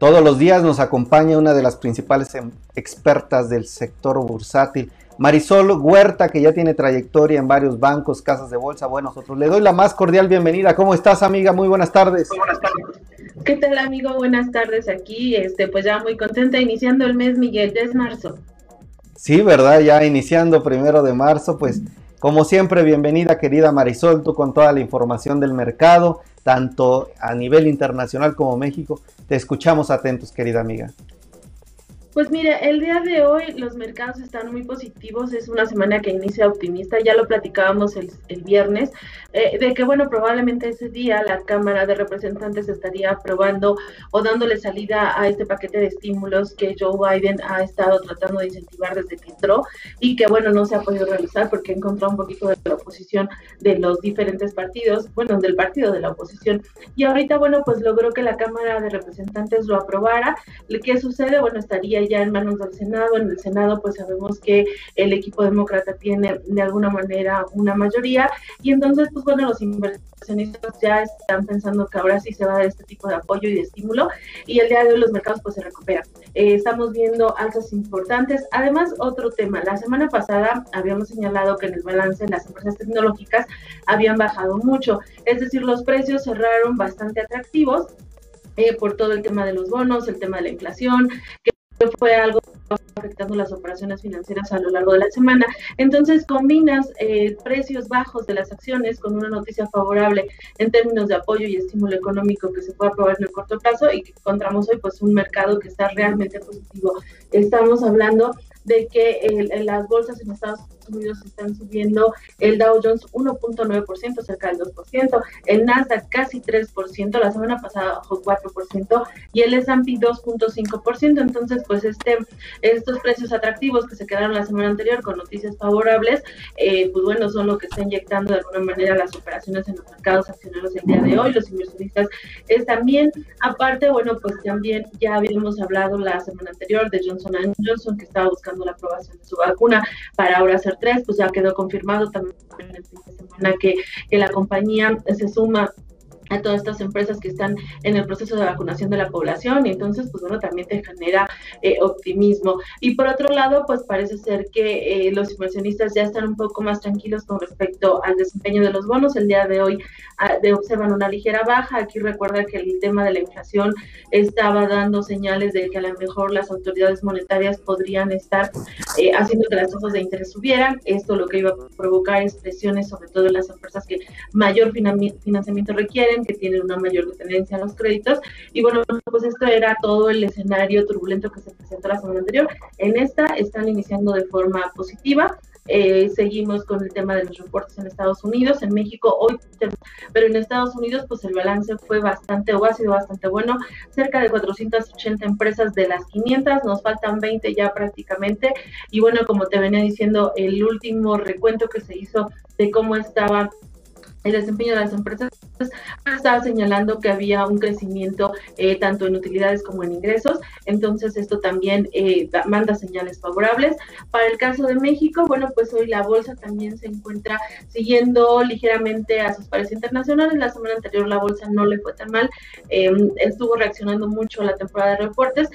Todos los días nos acompaña una de las principales em, expertas del sector bursátil, Marisol Huerta, que ya tiene trayectoria en varios bancos, casas de bolsa. Bueno, nosotros le doy la más cordial bienvenida. ¿Cómo estás, amiga? Muy buenas tardes. Muy buenas tardes. ¿Qué tal, amigo? Buenas tardes aquí. Este, pues ya muy contenta iniciando el mes, Miguel, ya es marzo. Sí, ¿verdad? Ya iniciando primero de marzo, pues como siempre, bienvenida querida Marisol, tú con toda la información del mercado, tanto a nivel internacional como México. Te escuchamos atentos, querida amiga. Pues mire, el día de hoy los mercados están muy positivos, es una semana que inicia optimista, ya lo platicábamos el, viernes, eh, de que bueno, probablemente ese día la Cámara de Representantes estaría aprobando o dándole salida a este paquete de estímulos que Joe Biden ha estado tratando de incentivar desde que entró y que bueno, no se ha podido realizar porque encontró un poquito de la oposición de los diferentes partidos, bueno, del partido de la oposición. Y ahorita, bueno, pues logró que la Cámara de Representantes lo aprobara. ¿Qué sucede? Bueno, estaría ya en manos del Senado. En el Senado pues sabemos que el equipo demócrata tiene de alguna manera una mayoría y entonces pues bueno, los inversionistas ya están pensando que ahora sí se va a dar este tipo de apoyo y de estímulo y el día de hoy los mercados pues se recuperan. Eh, estamos viendo alzas importantes. Además, otro tema, la semana pasada habíamos señalado que en el balance las empresas tecnológicas habían bajado mucho, es decir, los precios cerraron bastante atractivos. Eh, por todo el tema de los bonos, el tema de la inflación, que fue algo afectando las operaciones financieras a lo largo de la semana. Entonces combinas eh, precios bajos de las acciones con una noticia favorable en términos de apoyo y estímulo económico que se puede aprobar en el corto plazo y que encontramos hoy pues un mercado que está realmente positivo. Estamos hablando de que en las bolsas en Estados Unidos están subiendo el Dow Jones 1.9%, cerca del 2%, el Nasdaq casi 3%, la semana pasada bajó 4% y el S&P 2.5%. Entonces, pues este estos precios atractivos que se quedaron la semana anterior con noticias favorables, eh, pues bueno, son lo que está inyectando de alguna manera las operaciones en los mercados accionarios el día de hoy. Los inversionistas están bien. Aparte, bueno, pues también ya habíamos hablado la semana anterior de Johnson Johnson que estaba buscando la aprobación de su vacuna para ahora hacer tres, pues ya quedó confirmado también en el fin de semana que, que la compañía se suma a todas estas empresas que están en el proceso de vacunación de la población. Y entonces pues bueno también te genera eh, optimismo. Y por otro lado pues parece ser que eh, los inversionistas ya están un poco más tranquilos con respecto al desempeño de los bonos. El día de hoy ah, observan una ligera baja. Aquí recuerda que el tema de la inflación estaba dando señales de que a lo mejor las autoridades monetarias podrían estar eh, haciendo que las tasas de interés subieran esto lo que iba a provocar es presiones sobre todo en las empresas que mayor financiamiento requieren que tienen una mayor dependencia a los créditos. Y bueno, pues esto era todo el escenario turbulento que se presentó la semana anterior. En esta están iniciando de forma positiva. Eh, seguimos con el tema de los reportes en Estados Unidos, en México hoy, pero en Estados Unidos pues el balance fue bastante o ha sido bastante bueno, cerca de 480 empresas de las 500, nos faltan 20 ya prácticamente y bueno, como te venía diciendo, el último recuento que se hizo de cómo estaba el desempeño de las empresas estaba señalando que había un crecimiento eh, tanto en utilidades como en ingresos, entonces esto también eh, manda señales favorables. Para el caso de México, bueno, pues hoy la bolsa también se encuentra siguiendo ligeramente a sus pares internacionales. La semana anterior la bolsa no le fue tan mal, em, estuvo reaccionando mucho a la temporada de reportes,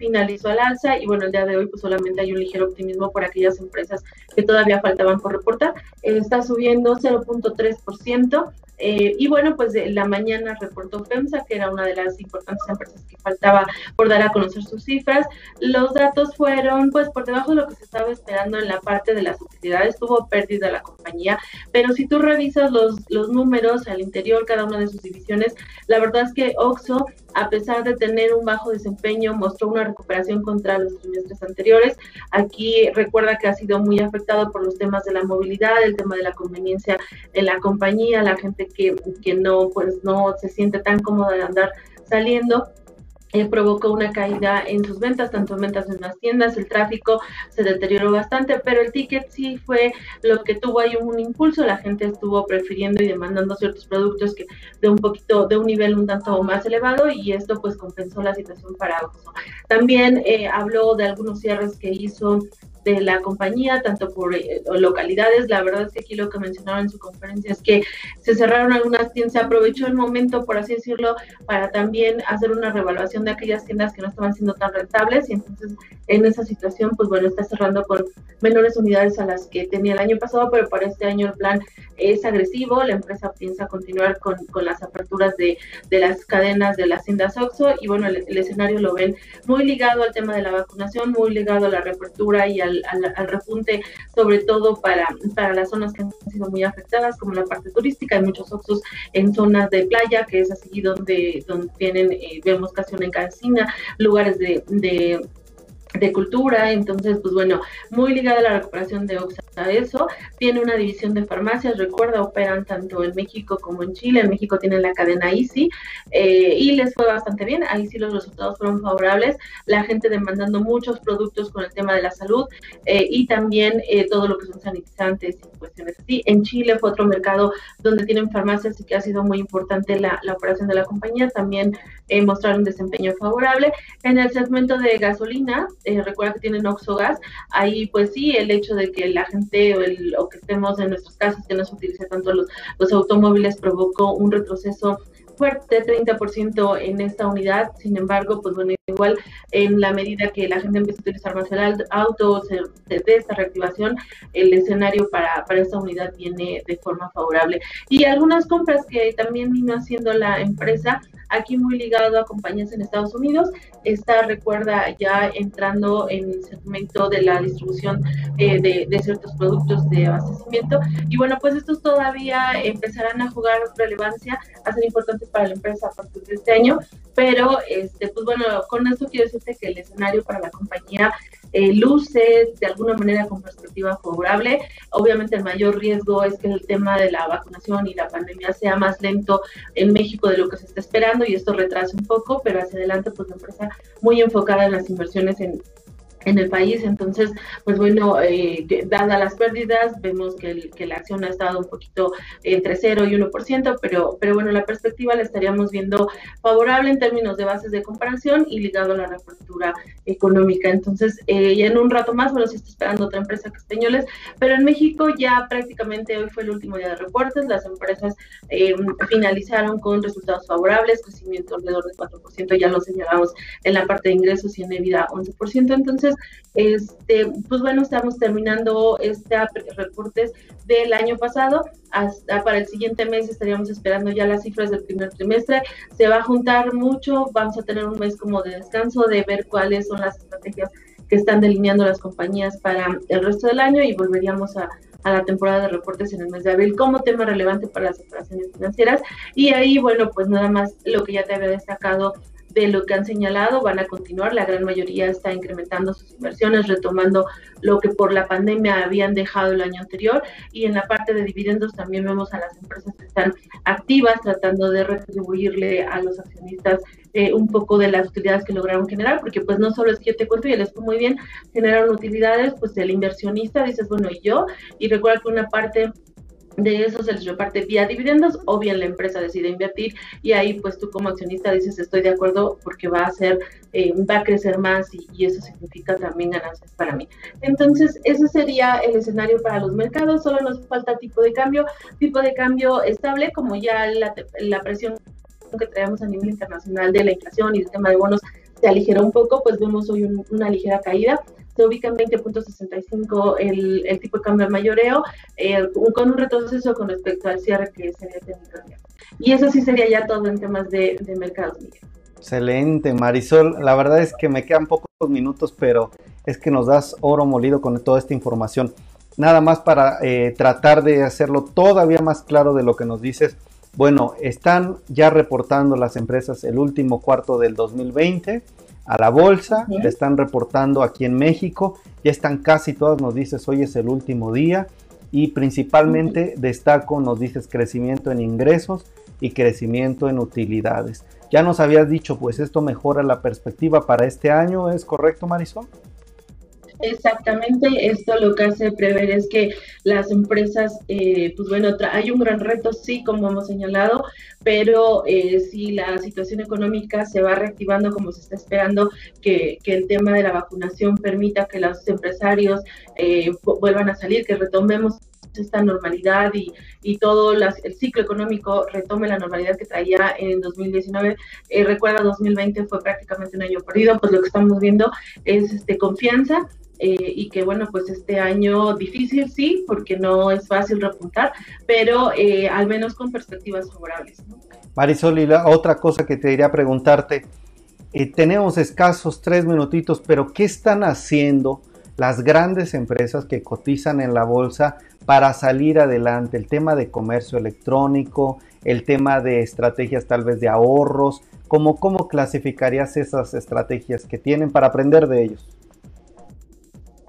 finalizó al alza y bueno, el día de hoy pues solamente hay un ligero optimismo por aquellas empresas que todavía faltaban por reportar. está subiendo 0.3%. Eh, y bueno, pues de la mañana reportó FEMSA, que era una de las importantes empresas que faltaba por dar a conocer sus cifras. Los datos fueron pues por debajo de lo que se estaba esperando en la parte de las utilidades, tuvo pérdida la compañía, pero si tú revisas los, los números al interior, cada una de sus divisiones, la verdad es que OXO, a pesar de tener un bajo desempeño, mostró una recuperación contra los trimestres anteriores. Aquí recuerda que ha sido muy afectado por los temas de la movilidad, el tema de la conveniencia en la compañía, la gente que, que no, pues, no se siente tan cómoda de andar saliendo. Eh, provocó una caída en sus ventas, tanto en ventas en las tiendas, el tráfico se deterioró bastante, pero el ticket sí fue lo que tuvo ahí un impulso, la gente estuvo prefiriendo y demandando ciertos productos que de un poquito, de un nivel un tanto más elevado y esto pues compensó la situación para Oxxo. También eh, habló de algunos cierres que hizo de la compañía, tanto por eh, localidades. La verdad es que aquí lo que mencionaron en su conferencia es que se cerraron algunas tiendas, se aprovechó el momento, por así decirlo, para también hacer una revaluación de aquellas tiendas que no estaban siendo tan rentables. Y entonces en esa situación, pues bueno, está cerrando con menores unidades a las que tenía el año pasado, pero para este año el plan es agresivo, la empresa piensa continuar con, con las aperturas de, de, las cadenas de las tiendas OXXO. Y bueno, el, escenario lo ven muy ligado al tema de la vacunación, muy ligado a la reapertura y al, al, repunte, sobre todo para, para las zonas que han sido muy afectadas, como la parte turística, hay muchos OXXOs en zonas de playa, que es así donde, donde tienen, eh, vemos casi una encasina, lugares de de cultura, entonces, pues bueno, muy ligada a la recuperación de Oxa a eso. Tiene una división de farmacias, recuerda, operan tanto en México como en Chile. En México tienen la cadena Easy eh, y les fue bastante bien. Ahí sí los resultados fueron favorables. La gente demandando muchos productos con el tema de la salud eh, y también eh, todo lo que son sanitizantes y cuestiones así. En Chile fue otro mercado donde tienen farmacias y que ha sido muy importante la, la operación de la compañía. También mostraron desempeño favorable. En el segmento de gasolina, eh, recuerda que tienen Oxogas, ahí pues sí, el hecho de que la gente o, el, o que estemos en nuestras casas, que no se utilice tanto los, los automóviles, provocó un retroceso fuerte, 30% en esta unidad, sin embargo, pues bueno, igual en la medida que la gente empieza a utilizar más el auto, de esta reactivación, el escenario para, para esta unidad viene de forma favorable. Y algunas compras que también vino haciendo la empresa, aquí muy ligado a compañías en Estados Unidos. Esta recuerda ya entrando en el segmento de la distribución eh, de, de, ciertos productos de abastecimiento. Y bueno, pues estos todavía empezarán a jugar relevancia, a ser importantes para la empresa a partir de este año. Pero, este, pues bueno, con esto quiero decirte que el escenario para la compañía eh, luce de alguna manera con perspectiva favorable. Obviamente el mayor riesgo es que el tema de la vacunación y la pandemia sea más lento en México de lo que se está esperando y esto retrasa un poco, pero hacia adelante pues la empresa muy enfocada en las inversiones en en el país. Entonces, pues bueno, eh, dadas las pérdidas, vemos que, la acción ha estado un poquito entre 0 y 1%, pero, pero bueno, la perspectiva la estaríamos viendo favorable en términos de bases de comparación y ligado a la reapertura económica. Entonces, eh, ya en un rato más, bueno, se está esperando otra empresa que españoles, pero en México ya prácticamente hoy fue el último día de reportes, las empresas eh, finalizaron con resultados favorables, crecimiento alrededor del 4%, ya lo señalamos en la parte de ingresos y en EBITDA 11%, entonces este, pues bueno, estamos terminando este reportes del año pasado. Hasta para el siguiente mes estaríamos esperando ya las cifras del primer trimestre. Se va a juntar mucho, vamos a tener un mes como de descanso, de ver cuáles son las estrategias que están delineando las compañías para el resto del año y volveríamos a, a la temporada de reportes en el mes de abril como tema relevante para las operaciones financieras. Y ahí, bueno, pues nada más lo que ya te había destacado de lo que han señalado, van a continuar. La gran mayoría está incrementando sus inversiones, retomando lo que por la pandemia habían dejado el año anterior. Y en la parte de dividendos también vemos a las empresas que están activas, tratando de retribuirle a los accionistas eh, un poco de las utilidades que lograron generar, porque pues no solo es que yo te cuento y les fue muy bien, generaron utilidades, pues el inversionista dices, bueno, y yo, y recuerda que una parte de eso se les reparte vía dividendos o bien la empresa decide invertir y ahí pues tú como accionista dices estoy de acuerdo porque va a ser, eh, va a crecer más y, eso significa también ganancias para mí. Entonces ese sería el escenario para los mercados, solo nos falta tipo de cambio, tipo de cambio estable como ya la, la presión que traemos a nivel internacional de la inflación y el tema de bonos se aligeró un poco, pues vemos hoy una ligera caída se ubica en 20.65 el, el tipo de cambio de mayoreo, eh, con un retroceso con respecto al cierre que sería técnico. Y eso sí sería ya todo en temas de, de mercados, Excelente, Marisol. La verdad es que me quedan pocos minutos, pero es que nos das oro molido con toda esta información. Nada más para eh, tratar de hacerlo todavía más claro de lo que nos dices. Bueno, están ya reportando las empresas el último cuarto del 2020 a la bolsa, le están reportando aquí en México, ya están casi todas, nos dices, hoy es el último día y principalmente destaco, nos dices, crecimiento en ingresos y crecimiento en utilidades. Ya nos habías dicho, pues esto mejora la perspectiva para este año, ¿es correcto Marisol? Exactamente, esto lo que hace prever es que las empresas, eh, pues bueno, hay un gran reto, sí, como hemos señalado, pero eh, si la situación económica se va reactivando como se está esperando, que, que el tema de la vacunación permita que los empresarios eh, vuelvan a salir, que retomemos esta normalidad y, todo el ciclo económico retome la normalidad que traía en 2019. Eh, recuerda, 2020 fue prácticamente un año perdido, pues lo que estamos viendo es este, confianza eh, y que bueno, pues este año difícil sí, porque no es fácil repuntar, pero eh, al menos con perspectivas favorables. Marisol, y la otra cosa que te diría preguntarte, eh, tenemos escasos tres minutitos, pero ¿qué están haciendo las grandes empresas que cotizan en la bolsa para salir adelante? El tema de comercio electrónico, el tema de estrategias tal vez de ahorros, ¿cómo, cómo clasificarías esas estrategias que tienen para aprender de ellos?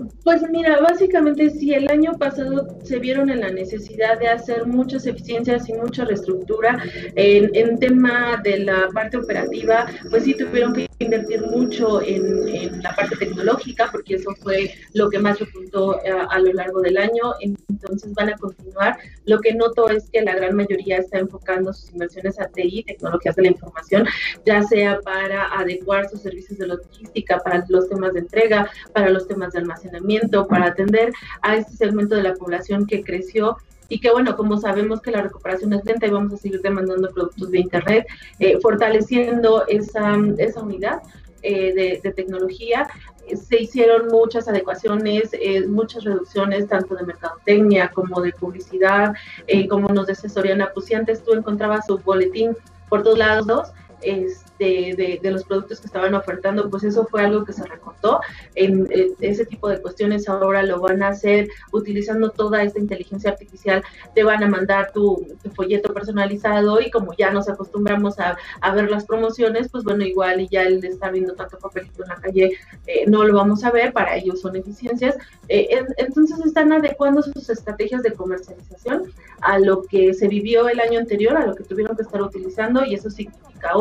Thank you. Pues mira, básicamente si el año pasado se vieron en la necesidad de hacer muchas eficiencias y mucha reestructura en, en tema de la parte operativa, pues sí tuvieron que invertir mucho en, en la parte tecnológica, porque eso fue lo que más repuntó a, eh, a, lo largo del año, entonces van a continuar. Lo que noto es que la gran mayoría está enfocando sus inversiones a TI, tecnologías de la información, ya sea para adecuar sus servicios de logística, para los temas de entrega, para los temas de almacenamiento, para atender a este segmento de la población que creció y que bueno, como sabemos que la recuperación es lenta y vamos a seguir demandando productos de Internet, eh, fortaleciendo esa, esa unidad. Eh, de, tecnología, se hicieron muchas adecuaciones, eh, muchas reducciones, tanto de mercadotecnia como de publicidad, eh, como nos de asesorían pues antes tú encontrabas su boletín por todos lados, este, de, los productos que estaban ofertando, pues eso fue algo que se recortó. En, ese tipo de cuestiones ahora lo van a hacer utilizando toda esta inteligencia artificial. Te van a mandar tu, folleto personalizado y como ya nos acostumbramos a, ver las promociones, pues bueno, igual y ya el estar viendo tanto papelito en la calle eh, no lo vamos a ver, para ellos son eficiencias. Eh, entonces están adecuando sus estrategias de comercialización a lo que se vivió el año anterior, a lo que tuvieron que estar utilizando y eso significa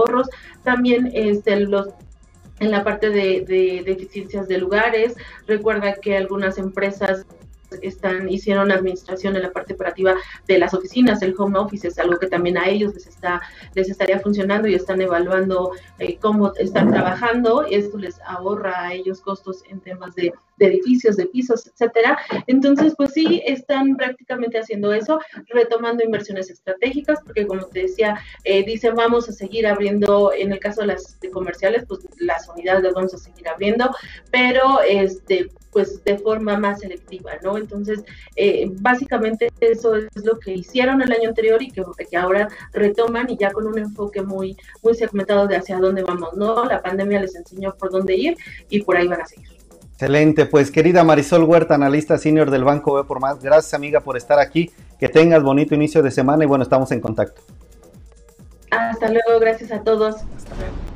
También este, los en la parte de, de, de lugares, recuerda que algunas empresas están, hicieron administración en la parte operativa de las oficinas, el home office es algo que también a ellos les está, les estaría funcionando y están evaluando eh, cómo están trabajando, esto les ahorra a ellos costos en temas de, edificios, de pisos, etcétera. Entonces, pues sí, están prácticamente haciendo eso, retomando inversiones estratégicas, porque como te decía, eh, dicen vamos a seguir abriendo, en el caso de las comerciales, pues las unidades las vamos a seguir abriendo, pero este pues de forma más selectiva, ¿no? Entonces, eh, básicamente eso es lo que hicieron el año anterior y que, que, ahora retoman y ya con un enfoque muy, muy segmentado de hacia dónde vamos, ¿no? La pandemia les enseñó por dónde ir y por ahí van a seguir. Excelente, pues querida Marisol Huerta, analista senior del Banco B por Más, gracias amiga por estar aquí, que tengas bonito inicio de semana y bueno, estamos en contacto. Hasta luego, gracias a todos. Hasta luego.